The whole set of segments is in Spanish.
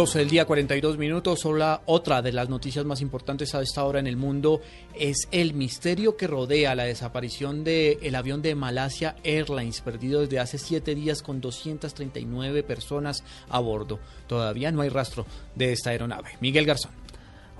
12 del día, 42 minutos. Hola, otra de las noticias más importantes a esta hora en el mundo es el misterio que rodea la desaparición del el avión de Malasia Airlines, perdido desde hace siete días con 239 personas a bordo. Todavía no hay rastro de esta aeronave. Miguel Garzón.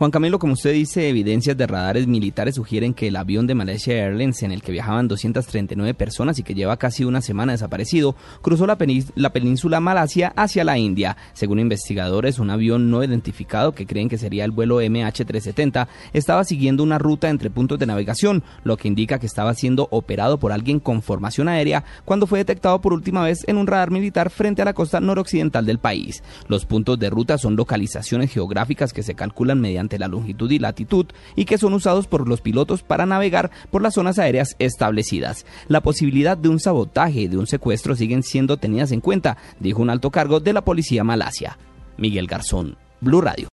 Juan Camilo, como usted dice, evidencias de radares militares sugieren que el avión de Malaysia Airlines en el que viajaban 239 personas y que lleva casi una semana desaparecido, cruzó la, la, península Malasia hacia la India. Según investigadores, un avión no identificado que creen que sería el vuelo MH370 estaba siguiendo una ruta entre puntos de navegación, lo que indica que estaba siendo operado por alguien con formación aérea cuando fue detectado por última vez en un radar militar frente a la costa noroccidental del país. Los puntos de ruta son localizaciones geográficas que se calculan la longitud y latitud y que son usados por los pilotos para navegar por las zonas aéreas establecidas. La posibilidad de un sabotaje y de un secuestro siguen siendo tenidas en cuenta, dijo un alto cargo de la policía malasia. Miguel Garzón, Blue Radio.